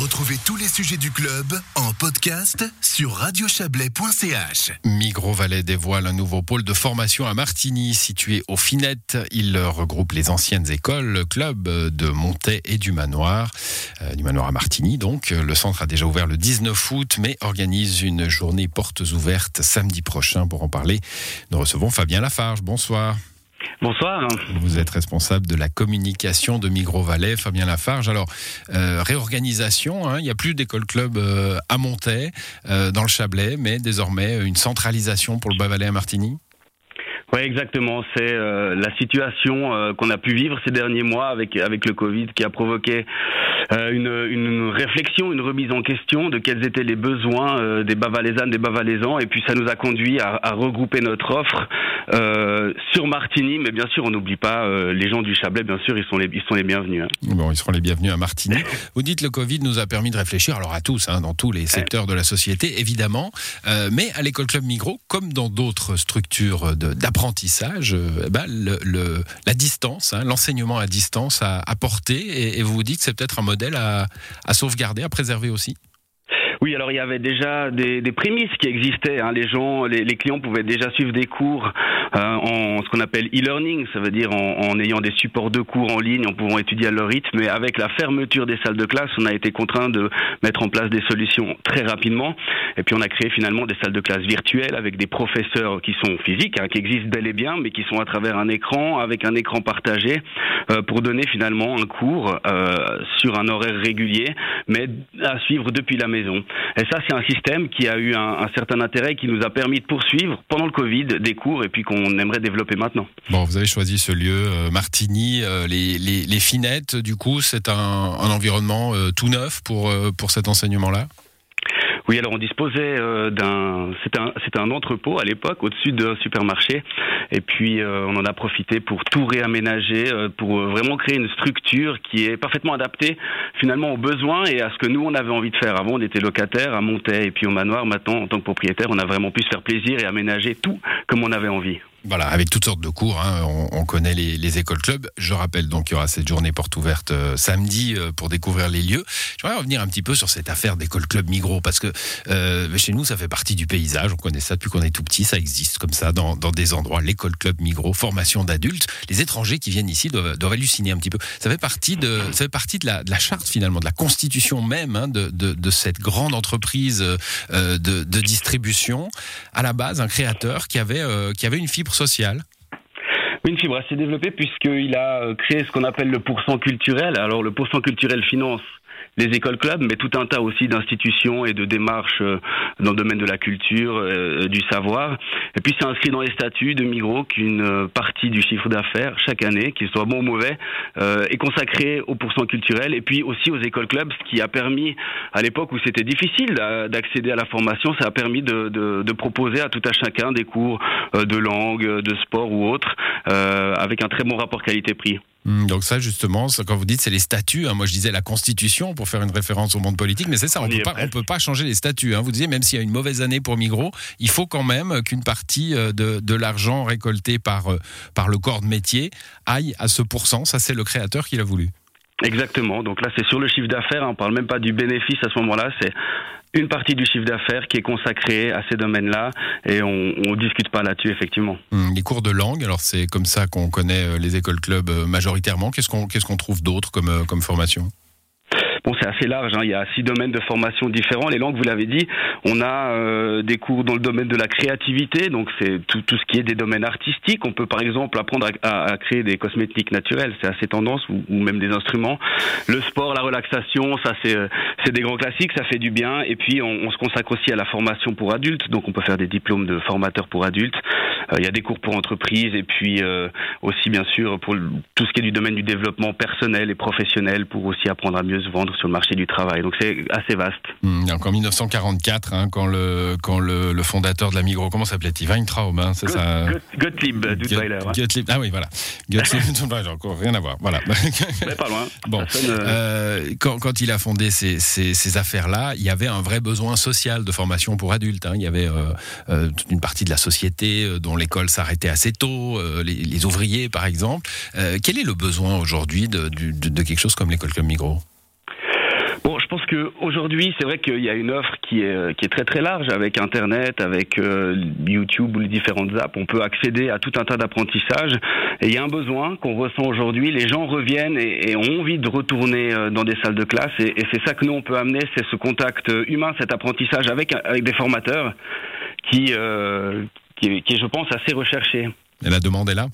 Retrouvez tous les sujets du club en podcast sur radiochablais.ch. Migros Valais dévoile un nouveau pôle de formation à Martigny, situé au Finette. Il regroupe les anciennes écoles, clubs de Montet et du Manoir. Euh, du Manoir à Martigny, donc. Le centre a déjà ouvert le 19 août, mais organise une journée portes ouvertes samedi prochain. Pour en parler, nous recevons Fabien Lafarge. Bonsoir. Bonsoir. Vous êtes responsable de la communication de Migros Valais, Fabien Lafarge. Alors, euh, réorganisation, hein, il n'y a plus d'école-club euh, à Montaix, euh, dans le Chablais, mais désormais une centralisation pour le Bas-Valais à Martigny oui, exactement. C'est la situation qu'on a pu vivre ces derniers mois avec avec le Covid qui a provoqué euh, une, une, réflexion, une remise en question de quels étaient les besoins euh, des Bavalaisannes, des Bavalaisans, et puis ça nous a conduit à, regrouper notre offre euh, sur Martigny, mais bien sûr on n'oublie pas euh, les gens du Chablais, bien sûr ils sont les, ils sont les bienvenus. Hein. Bon, ils seront les bienvenus à Martigny. Vous dites le Covid nous a permis de réfléchir, alors à tous, hein, dans tous les secteurs de la société évidemment, mais à l'école Club Migros, comme dans d'autres structures d'apprentissage, ben, le, le, la distance, hein, l'enseignement à distance a apporté, et, vous vous dites que c'est peut-être un modèle à sauvegarder, à préserver aussi? Oui, alors il y avait déjà des, des prémices qui existaient. Hein. Les gens, les, les, clients pouvaient déjà suivre des cours euh, en ce qu'on appelle e-learning, ça veut dire en, en, ayant des supports de cours en ligne, en pouvant étudier à leur rythme. Mais avec la fermeture des salles de classe, on a été contraint de mettre en place des solutions très rapidement. Et puis on a créé finalement des salles de classe virtuelles avec des professeurs qui sont physiques, hein, qui existent bel et bien, mais qui sont à travers un écran, avec un écran partagé, euh, pour donner finalement un cours euh, sur un horaire régulier, mais à suivre depuis la maison. Et ça, c'est un système qui a eu un, certain intérêt, qui nous a permis de poursuivre pendant le Covid des cours et puis qu'on aimerait développer maintenant. Bon, vous avez choisi ce lieu, euh, Martigny, euh, les, les, Finettes, du coup, c'est un, un, environnement euh, tout neuf pour, pour cet enseignement-là? Oui, alors on disposait euh, d'un, c'était un, c'était un entrepôt à l'époque au-dessus d'un supermarché, et puis euh, on en a profité pour tout réaménager, euh, pour vraiment créer une structure qui est parfaitement adaptée finalement aux besoins et à ce que nous on avait envie de faire. Avant, on était locataire à Montaix et puis au manoir. Maintenant, en tant que propriétaire, on a vraiment pu se faire plaisir et aménager tout comme on avait envie. Voilà, avec toutes sortes de cours. Hein. On, on, connaît les, les, écoles clubs. Je rappelle donc qu'il y aura cette journée porte ouverte euh, samedi euh, pour découvrir les lieux. J'aimerais revenir un petit peu sur cette affaire d'école club Migros parce que euh, chez nous, ça fait partie du paysage. On connaît ça depuis qu'on est tout petit. Ça existe comme ça dans, dans des endroits. L'école club Migros, formation d'adultes. Les étrangers qui viennent ici doivent, doivent, halluciner un petit peu. Ça fait partie de, ça fait partie de la, de la charte finalement, de la constitution même hein, de, de, de, cette grande entreprise euh, de, de, distribution. À la base, un créateur qui avait, euh, qui avait une fibre sociale une fibre assez développée puisqu'il a créé ce qu'on appelle le pourcent culturel. Alors le pourcent culturel finance les écoles clubs, mais tout un tas aussi d'institutions et de démarches euh, dans le domaine de la culture, euh, du savoir. Et puis c'est inscrit dans les statuts de Migros qu'une euh, partie du chiffre d'affaires chaque année, qu'il soit bon ou mauvais, est consacrée au pourcent culturel et puis aussi aux écoles clubs, ce qui a permis à l'époque où c'était difficile d'accéder à la formation, ça a permis de, de, de, proposer à tout à chacun des cours de langue, de sport ou autre, avec un très bon rapport qualité-prix. Mmh, donc ça justement, quand vous dites c'est les statuts, hein, moi je disais la constitution pour faire une référence au monde politique, mais c'est ça, on on peut pas changer les statuts. Hein. Vous disiez même s'il y a une mauvaise année pour Migros, il faut quand même qu'une partie euh, de, de l'argent récolté par euh, par le corps de métier aille à ce pourcent. Ça c'est le créateur qui l'a voulu. Exactement. Donc là, c'est sur le chiffre d'affaires. Hein. On parle même pas du bénéfice à ce moment-là. C'est une partie du chiffre d'affaires qui est consacrée à ces domaines-là et on ne discute pas là-dessus, effectivement. Hum, les cours de langue, alors c'est comme ça qu'on connaît euh, les écoles clubs euh, majoritairement. Qu'est-ce qu'on qu'est-ce qu'on trouve d'autre comme, euh, comme formation? Bon, c'est assez large. Hein. Il y a six domaines de formation différents. Les langues, vous l'avez dit, on a euh, des cours dans le domaine de la créativité, donc c'est tout, tout, ce qui est des domaines artistiques. On peut par exemple apprendre à, à, à créer des cosmétiques naturels, c'est assez tendance, ou, ou, même des instruments. Le sport, la relaxation, ça c'est euh, des grands classiques, ça fait du bien. Et puis on, on, se consacre aussi à la formation pour adultes, donc on peut faire des diplômes de formateurs pour adultes. Euh, il y a des cours pour entreprises et puis euh, aussi bien sûr pour tout ce qui est du domaine du développement personnel et professionnel pour aussi apprendre à mieux se vendre sur le marché du travail. Donc c'est assez vaste. Mmh, donc en 1944, hein, quand, le, quand le, le, fondateur de la Migros, comment s'appelait-il? Weintraub, hein, c'est ça Gottlieb Duttweiler. Hein. Gottlieb, ah oui, voilà. Gottlieb Duttweiler, encore rien à voir. Voilà. Mais pas loin. Bon, euh... Euh, quand, quand, il a fondé ces, ces, ces affaires-là, il y avait un vrai besoin social de formation pour adultes. Hein. Il y avait euh, euh, toute une partie de la société euh, dont l'école s'arrêtait assez tôt, euh, les, les, ouvriers par exemple. quel est le besoin aujourd'hui de, de, de, quelque chose comme l'école comme Migros? Que aujourd'hui, c'est vrai qu'il y a une offre qui est, est très très large avec Internet, avec euh, YouTube ou les différentes apps. On peut accéder à tout un tas d'apprentissages. Et il y a un besoin qu'on ressent aujourd'hui. Les gens reviennent et, ont envie de retourner euh, dans des salles de classe. Et, c'est ça que nous, on peut amener, c'est ce contact humain, cet apprentissage avec, des formateurs qui, euh, qui, qui est, je pense, assez recherché. Et la demande est là?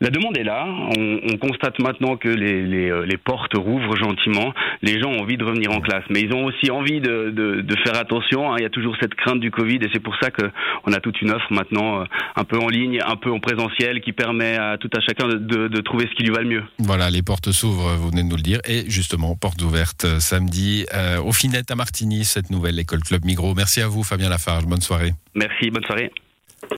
La demande est là. On, constate maintenant que les, les, euh, les, portes rouvrent gentiment. Les gens ont envie de revenir en classe, mais ils ont aussi envie de, de, de faire attention. Hein. Il y a toujours cette crainte du Covid, et c'est pour ça qu'on a toute une offre maintenant, euh, un peu en ligne, un peu en présentiel, qui permet à tout à chacun de, de trouver ce qui lui va le mieux. Voilà, les portes s'ouvrent, vous venez de nous le dire, et justement, portes ouvertes euh, samedi au Finette à Martigny, cette nouvelle école club Migros. Merci à vous, Fabien Lafarge. Bonne soirée. Merci, bonne soirée.